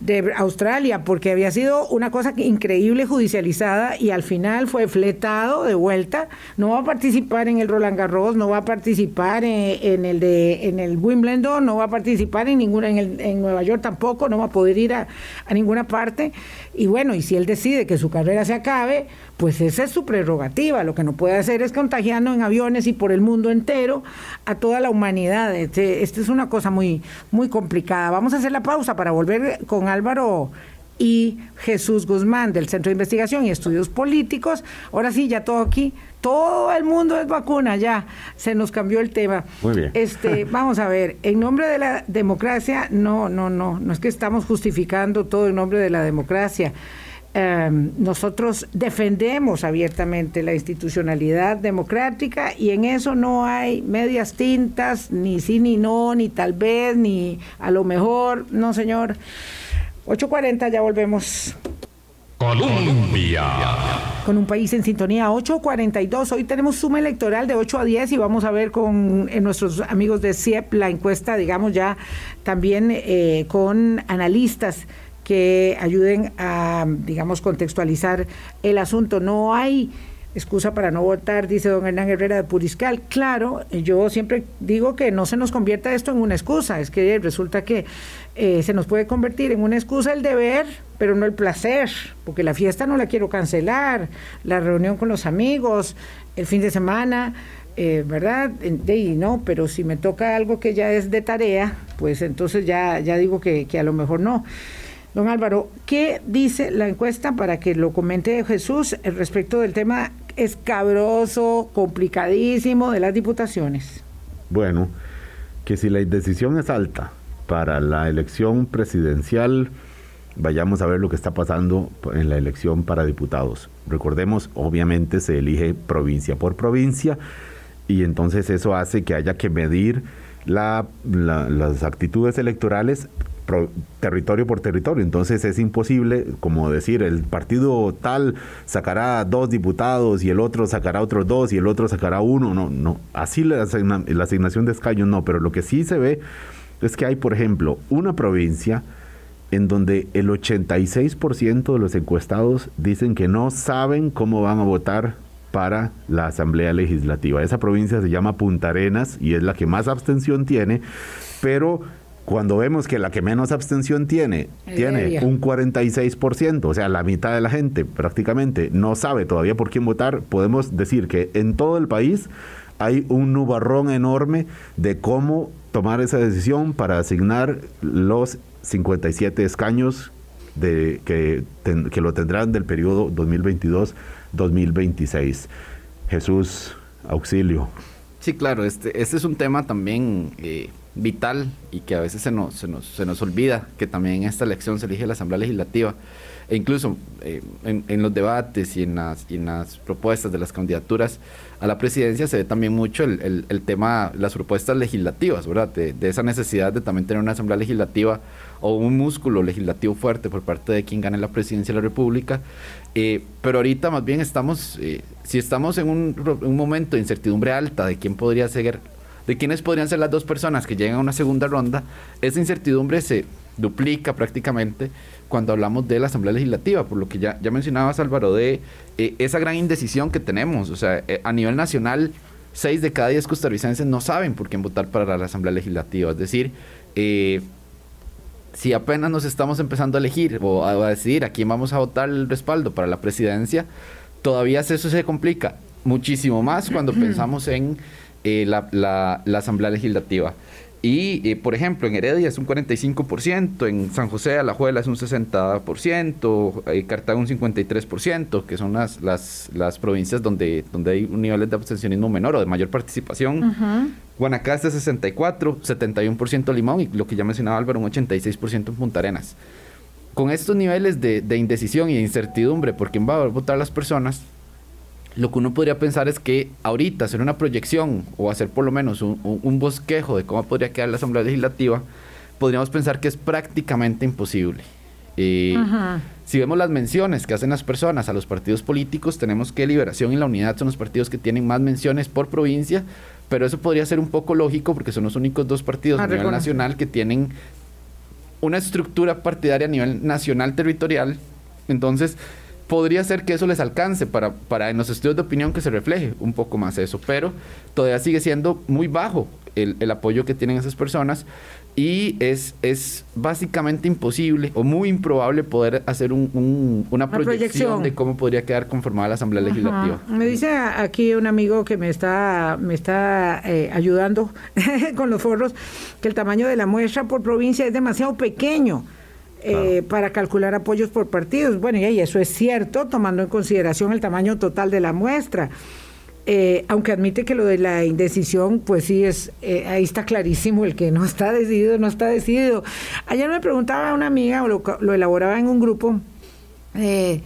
de, Australia, porque había sido una cosa increíble judicializada y al final fue fletado de vuelta. No va a participar en el Roland Garros, no va a participar en, el de en el Wimbledon, no va a participar en ninguna en, el, en Nueva York tampoco, no va a poder ir a, a ninguna parte. Y bueno, y si él decide que su carrera se acabe, pues esa es su prerrogativa. Lo que no puede hacer es contagiando en aviones y por el mundo entero a toda la humanidad. Este, esta es una cosa muy, muy complicada. Vamos a hacer la pausa para volver con Álvaro y Jesús Guzmán del Centro de Investigación y Estudios Políticos. Ahora sí, ya todo aquí, todo el mundo es vacuna, ya se nos cambió el tema. Muy bien. Este, vamos a ver, en nombre de la democracia, no, no, no, no es que estamos justificando todo en nombre de la democracia. Em, nosotros defendemos abiertamente la institucionalidad democrática y en eso no hay medias tintas, ni sí ni no, ni tal vez, ni a lo mejor, no señor. 8.40, ya volvemos. Colombia. Con un país en sintonía, 8.42. Hoy tenemos suma electoral de 8 a 10 y vamos a ver con eh, nuestros amigos de CIEP la encuesta, digamos ya también eh, con analistas que ayuden a, digamos, contextualizar el asunto. No hay excusa para no votar, dice don Hernán Herrera de Puriscal. Claro, yo siempre digo que no se nos convierta esto en una excusa, es que resulta que eh, se nos puede convertir en una excusa el deber, pero no el placer, porque la fiesta no la quiero cancelar, la reunión con los amigos, el fin de semana, eh, ¿verdad? Y no, pero si me toca algo que ya es de tarea, pues entonces ya, ya digo que, que a lo mejor no. Don Álvaro, ¿qué dice la encuesta para que lo comente Jesús respecto del tema escabroso, complicadísimo de las diputaciones? Bueno, que si la indecisión es alta para la elección presidencial, vayamos a ver lo que está pasando en la elección para diputados. Recordemos, obviamente se elige provincia por provincia y entonces eso hace que haya que medir las actitudes electorales territorio por territorio. Entonces es imposible, como decir, el partido tal sacará dos diputados y el otro sacará otros dos y el otro sacará uno. No, no. Así la, la asignación de escaños no. Pero lo que sí se ve es que hay, por ejemplo, una provincia en donde el 86% de los encuestados dicen que no saben cómo van a votar para la Asamblea Legislativa. Esa provincia se llama Punta Arenas y es la que más abstención tiene, pero cuando vemos que la que menos abstención tiene, tiene un 46%, o sea, la mitad de la gente prácticamente no sabe todavía por quién votar, podemos decir que en todo el país hay un nubarrón enorme de cómo tomar esa decisión para asignar los 57 escaños de, que, que lo tendrán del periodo 2022-2026. Jesús, auxilio. Sí, claro, este, este es un tema también... Eh, vital y que a veces se nos, se nos, se nos olvida que también en esta elección se elige la Asamblea Legislativa e incluso eh, en, los debates y en, las, en las propuestas de las candidaturas a la presidencia se ve también mucho el, el, tema, las propuestas legislativas, ¿verdad? De, de, esa necesidad de también tener una asamblea legislativa o un músculo legislativo fuerte por parte de quien gane la presidencia de la República. Eh, pero ahorita más bien estamos, eh, si estamos en un, un, momento de incertidumbre alta de quién podría ser de quiénes podrían ser las dos personas que llegan a una segunda ronda, esa incertidumbre se duplica prácticamente cuando hablamos de la Asamblea Legislativa, por lo que ya, ya mencionabas Álvaro, de eh, esa gran indecisión que tenemos. O sea, eh, a nivel nacional, seis de cada diez costarricenses no saben por quién votar para la Asamblea Legislativa. Es decir, eh, si apenas nos estamos empezando a elegir o a, decidir a quién vamos a votar el respaldo para la presidencia, todavía eso se complica muchísimo más cuando pensamos en eh, la, la, Asamblea Legislativa. Y, eh, por ejemplo, en Heredia es un 45%, en San José Alajuela es un 60%, eh, Cartago un 53%, que son las, las, las, provincias donde, donde hay un nivel de abstencionismo menor o de mayor participación. Guanacaste 64, 71% Limón y lo que ya mencionaba Álvaro, un 86% en Punta Arenas. Con estos niveles de, de indecisión y de incertidumbre por quién va a votar las personas, lo que uno podría pensar es que ahorita hacer una proyección o hacer por lo menos un, bosquejo de cómo podría quedar la Asamblea Legislativa, podríamos pensar que es prácticamente imposible. Eh, si vemos las menciones que hacen las personas a los partidos políticos, tenemos que Liberación y la Unidad son los partidos que tienen más menciones por provincia, pero eso podría ser un poco lógico porque son los únicos dos partidos ah, a nivel nacional que tienen una estructura partidaria a nivel nacional territorial. Entonces, podría ser que eso les alcance para, para en los estudios de opinión que se refleje un poco más eso, pero todavía sigue siendo muy bajo el, el apoyo que tienen esas personas y es, es básicamente imposible o muy improbable poder hacer un, una, proyección, de cómo podría quedar conformada la Asamblea Legislativa. Me dice aquí un amigo que me está, me está eh, ayudando con los forros que el tamaño de la muestra por provincia es demasiado pequeño. Eh, para calcular apoyos por partidos. Bueno, y eso es cierto, tomando en consideración el tamaño total de la muestra. Eh, aunque admite que lo de la indecisión, pues sí, es eh, ahí está clarísimo, el que no está decidido, no está decidido. Ayer me preguntaba una amiga, o lo, elaboraba en un grupo, eh,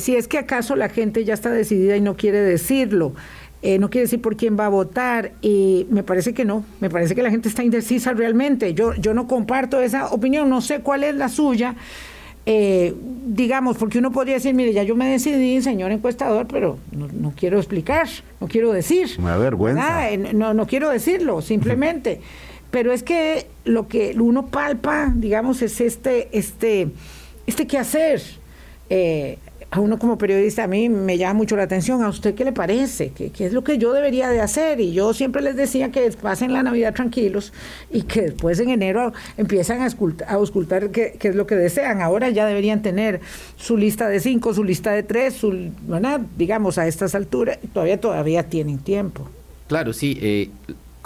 si es que acaso la gente ya está decidida y no quiere decirlo. No quiere decir por quién va a votar y me parece que no, me parece que la gente está indecisa realmente. Yo, yo no comparto esa opinión, no sé cuál es la suya, eh, digamos, porque uno podría decir, mire, ya yo me decidí, señor encuestador, pero no, quiero explicar, no quiero decir. Me da vergüenza. no, no quiero decirlo, simplemente. pero es que lo que uno palpa, digamos, es este, este, este quehacer. Eh, a uno como periodista a mí me llama mucho la atención. ¿A usted qué le parece? ¿Qué, es lo que yo debería de hacer? Y yo siempre les decía que pasen la Navidad tranquilos y que después en enero empiezan a, auscultar qué, es lo que desean. Ahora ya deberían tener su lista de cinco, su lista de tres, su, digamos, a estas alturas. Todavía, todavía tienen tiempo. Claro, sí. Eh,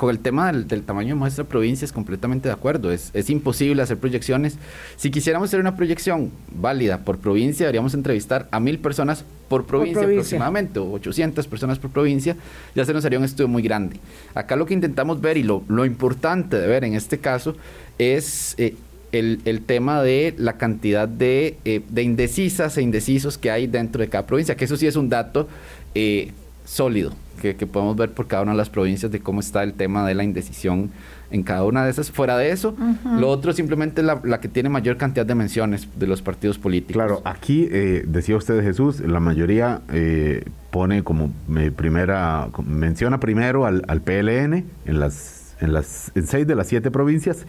con el tema del, tamaño de nuestra provincia es completamente de acuerdo. Es, es, imposible hacer proyecciones. Si quisiéramos hacer una proyección válida por provincia, deberíamos entrevistar a mil personas por provincia, aproximadamente, o 800 personas por provincia. Ya se nos haría un estudio muy grande. Acá lo que intentamos ver y lo, lo importante de ver en este caso es eh, el, el, tema de la cantidad de, eh, de, indecisas e indecisos que hay dentro de cada provincia, que eso sí es un dato eh, sólido que, podemos ver por cada una de las provincias de cómo está el tema de la indecisión en cada una de esas. Fuera de eso, lo otro simplemente es la, que tiene mayor cantidad de menciones de los partidos políticos. Claro, aquí eh, decía usted Jesús, la mayoría eh, pone como primera, menciona primero al, al PLN en las, en las en seis de las siete provincias.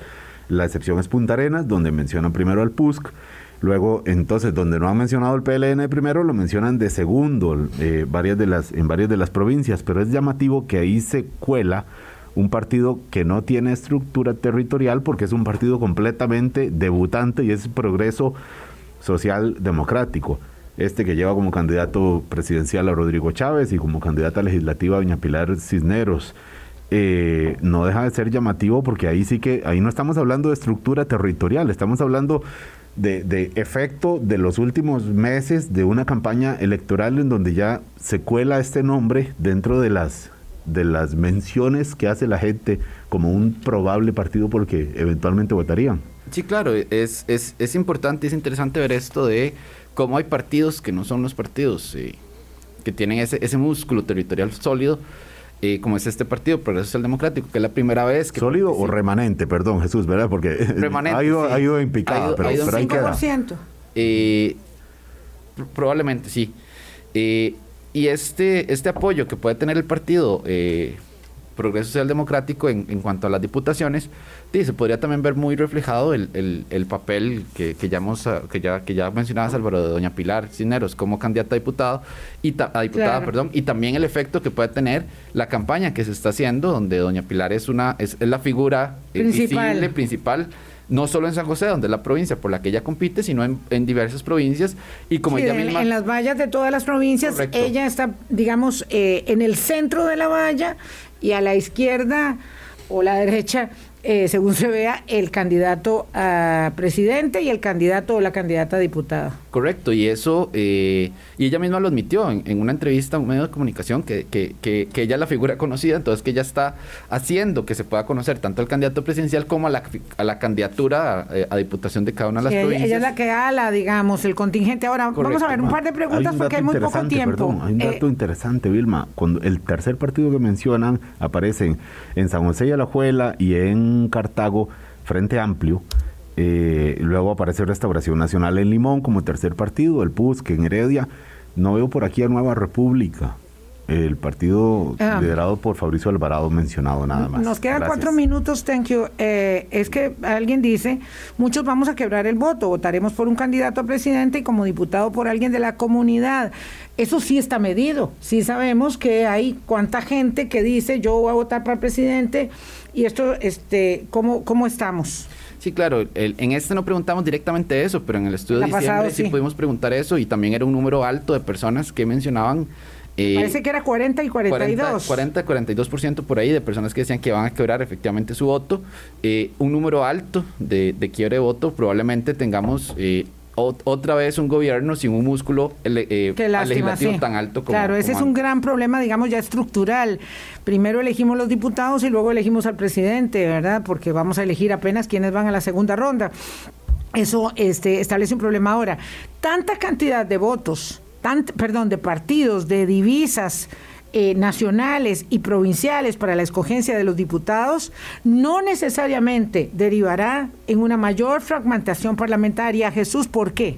La excepción es Punta Arenas, donde menciona primero al PUSC. Luego, entonces, donde no han mencionado el PLN primero, lo mencionan de segundo eh, varias de las, en varias de las provincias, pero es llamativo que ahí se cuela un partido que no tiene estructura territorial porque es un partido completamente debutante y es progreso social democrático. Este que lleva como candidato presidencial a Rodrigo Chávez y como candidata legislativa a Doña Pilar Cisneros. Eh, no deja de ser llamativo porque ahí sí que, ahí no estamos hablando de estructura territorial, estamos hablando de, efecto de los últimos meses de una campaña electoral en donde ya se cuela este nombre dentro de las de las menciones que hace la gente como un probable partido porque eventualmente votarían. Sí, claro, es, es, es importante, es interesante ver esto de cómo hay partidos que no son los partidos, eh, que tienen ese, ese músculo territorial sólido, eh, como es este partido Progreso Social Democrático, que es la primera vez que... ¿Sólido o remanente? Perdón, Jesús, ¿verdad? Porque ha, ido, ha ido en picada, pero, pero ahí queda. Eh, probablemente, sí. Eh, y este, este apoyo que puede tener el partido eh, Progreso Social Democrático en, en, cuanto a las diputaciones, se podría también ver muy reflejado el, el, papel que, que, ya hemos, que, ya, que ya mencionaba Álvaro de doña Pilar Cineros como candidata a diputado y a diputada, perdón, y también el efecto que puede tener la campaña que se está haciendo, donde doña Pilar es una es, la figura eh, principal. visible, principal no solo en San José, donde es la provincia por la que ella compite, sino en, diversas provincias. Y como ella misma... en, las vallas de todas las provincias, ella está, digamos, eh, en el centro de la valla y a la izquierda o la derecha eh, según se vea, el candidato a presidente y el candidato o la candidata a diputada. Correcto, y eso, eh, y ella misma lo admitió en, una entrevista a un medio de comunicación, que, que, que, ella es la figura conocida, entonces que ella está haciendo que se pueda conocer tanto al candidato presidencial como a la, a la candidatura a, eh, diputación de cada una de las provincias. Ella es la que ala, digamos, el contingente. Ahora, vamos a ver un par de preguntas porque hay muy poco tiempo. hay un dato interesante, Vilma. Cuando el tercer partido que mencionan aparecen en San José y Alajuela y en Cartago, Frente Amplio, Eh, luego aparece Restauración Nacional en Limón como tercer partido, el PUSC en Heredia. No veo por aquí a Nueva República el partido ah. liderado por Fabricio Alvarado mencionado nada más. Nos quedan cuatro minutos, thank you. Eh, es que alguien dice, muchos vamos a quebrar el voto, votaremos por un candidato a presidente y como diputado por alguien de la comunidad. Eso sí está medido, sí sabemos que hay cuánta gente que dice yo voy a votar para presidente y esto, este, ¿cómo, cómo estamos? Sí, claro, en este no preguntamos directamente eso, pero en el estudio de diciembre sí pudimos preguntar eso y también era un número alto de personas que mencionaban eh, Parece que era 40 y 42. 40, 42% por ahí de personas que decían que van a quebrar efectivamente su voto. Eh, un número alto de, de, quiebre de voto. Probablemente tengamos eh, otra vez un gobierno sin un músculo legislativo tan alto como Claro, ese es un gran problema, digamos, ya estructural. Primero elegimos los diputados y luego elegimos al presidente, ¿verdad? Porque vamos a elegir apenas quienes van a la segunda ronda. Eso este, establece un problema ahora. Tanta cantidad de votos perdón, de partidos, de divisas eh, nacionales y provinciales para la escogencia de los diputados, no necesariamente derivará en una mayor fragmentación parlamentaria. Jesús, ¿por qué?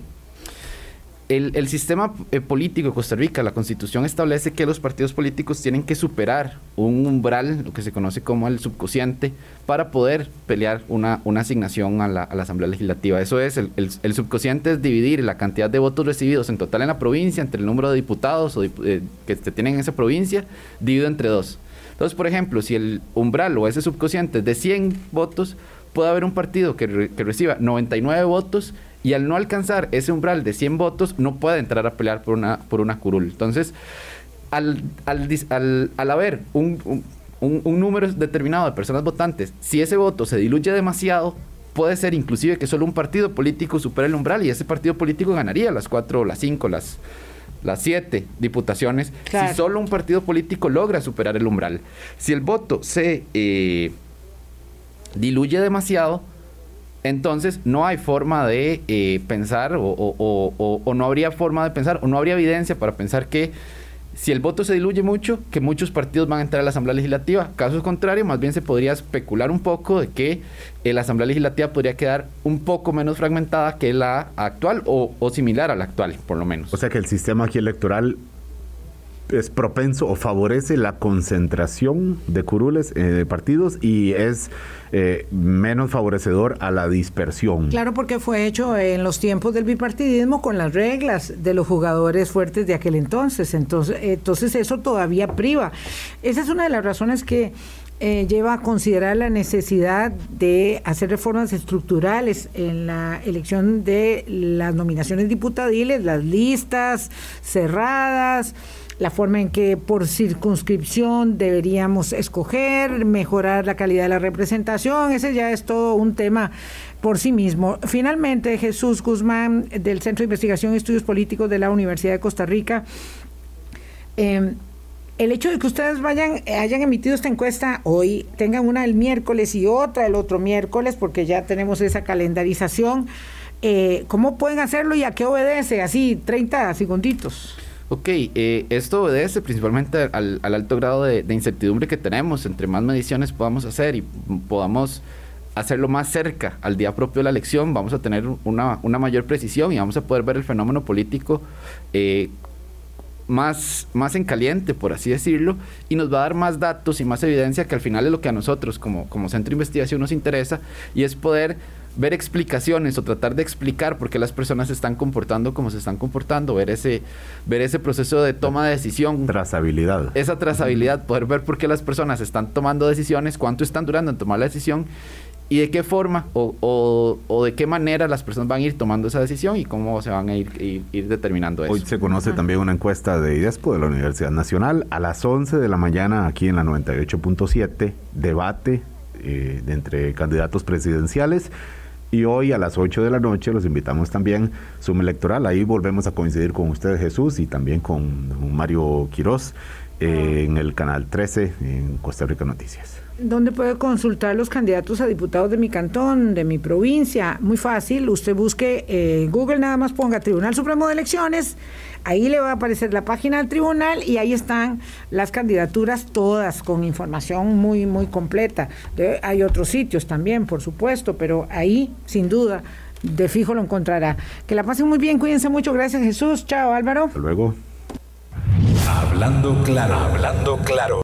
El, sistema eh, político de Costa Rica, la constitución establece que los partidos políticos tienen que superar un umbral, lo que se conoce como el subcociente, para poder pelear una, una asignación a la, Asamblea Legislativa. Eso es, el, el, es dividir la cantidad de votos recibidos en total en la provincia entre el número de diputados o eh, que se tienen en esa provincia, dividido entre dos. Entonces, por ejemplo, si el umbral o ese subcociente es de 100 votos, puede haber un partido que, que reciba 99 votos y al no alcanzar ese umbral de 100 votos no puede entrar a pelear por una, por una curul. Entonces, al, al, al, haber un, un, número determinado de personas votantes, si ese voto se diluye demasiado, puede ser inclusive que solo un partido político supere el umbral y ese partido político ganaría las cuatro, las cinco, las, las siete diputaciones si solo un partido político logra superar el umbral. Si el voto se eh, diluye demasiado, entonces no hay forma de eh, pensar o, no habría forma de pensar o no habría evidencia para pensar que si el voto se diluye mucho, que muchos partidos van a entrar a la Asamblea Legislativa. Caso contrario, más bien se podría especular un poco de que eh, la Asamblea Legislativa podría quedar un poco menos fragmentada que la actual o, o similar a la actual, por lo menos. O sea que el sistema aquí electoral es propenso o favorece la concentración de curules eh, de partidos y es eh, menos favorecedor a la dispersión. Claro, porque fue hecho en los tiempos del bipartidismo con las reglas de los jugadores fuertes de aquel entonces. Entonces, entonces eso todavía priva. Esa es una de las razones que eh, lleva a considerar la necesidad de hacer reformas estructurales en la elección de las nominaciones diputadiles, las listas cerradas la forma en que por circunscripción deberíamos escoger, mejorar la calidad de la representación, ese ya es todo un tema por sí mismo. Finalmente, Jesús Guzmán, del Centro de Investigación y Estudios Políticos de la Universidad de Costa Rica, em, el hecho de que ustedes vayan, hayan emitido esta encuesta hoy, tengan una el miércoles y otra el otro miércoles, porque ya tenemos esa calendarización, eh, ¿cómo pueden hacerlo y a qué obedece? Así, 30 segunditos. Ok, eh, esto obedece principalmente al, alto grado de, incertidumbre que tenemos. Entre más mediciones podamos hacer y podamos hacerlo más cerca al día propio de la elección, vamos a tener una, mayor precisión y vamos a poder ver el fenómeno político eh, más, más en caliente, por así decirlo, y nos va a dar más datos y más evidencia que al final es lo que a nosotros como, como centro de investigación nos interesa y es poder ver explicaciones o tratar de explicar por qué las personas se están comportando como se están comportando, ver ese, ver ese proceso de toma de decisión. Trazabilidad. Esa trazabilidad, poder ver por qué las personas están tomando decisiones, cuánto están durando en tomar la decisión y de qué forma o, o, de qué manera las personas van a ir tomando esa decisión y cómo se van a ir, ir, determinando eso. Hoy se conoce también una encuesta de IDESPO de la Universidad Nacional a las 11 de la mañana aquí en la 98.7, debate eh, entre candidatos presidenciales y hoy a las 8 de la noche los invitamos también Zoom Electoral. Ahí volvemos a coincidir con ustedes, Jesús, y también con Mario Quirós. en el canal 13 en Costa Rica Noticias. ¿Dónde puede consultar los candidatos a diputados de mi cantón, de mi provincia? Muy fácil, usted busque eh, Google, nada más ponga Tribunal Supremo de Elecciones, ahí le va a aparecer la página del tribunal y ahí están las candidaturas todas con información muy, muy completa. hay otros sitios también, por supuesto, pero ahí, sin duda, de fijo lo encontrará. Que la pasen muy bien, cuídense mucho, gracias Jesús, chao Álvaro. Hasta luego. Hablando claro, hablando claro.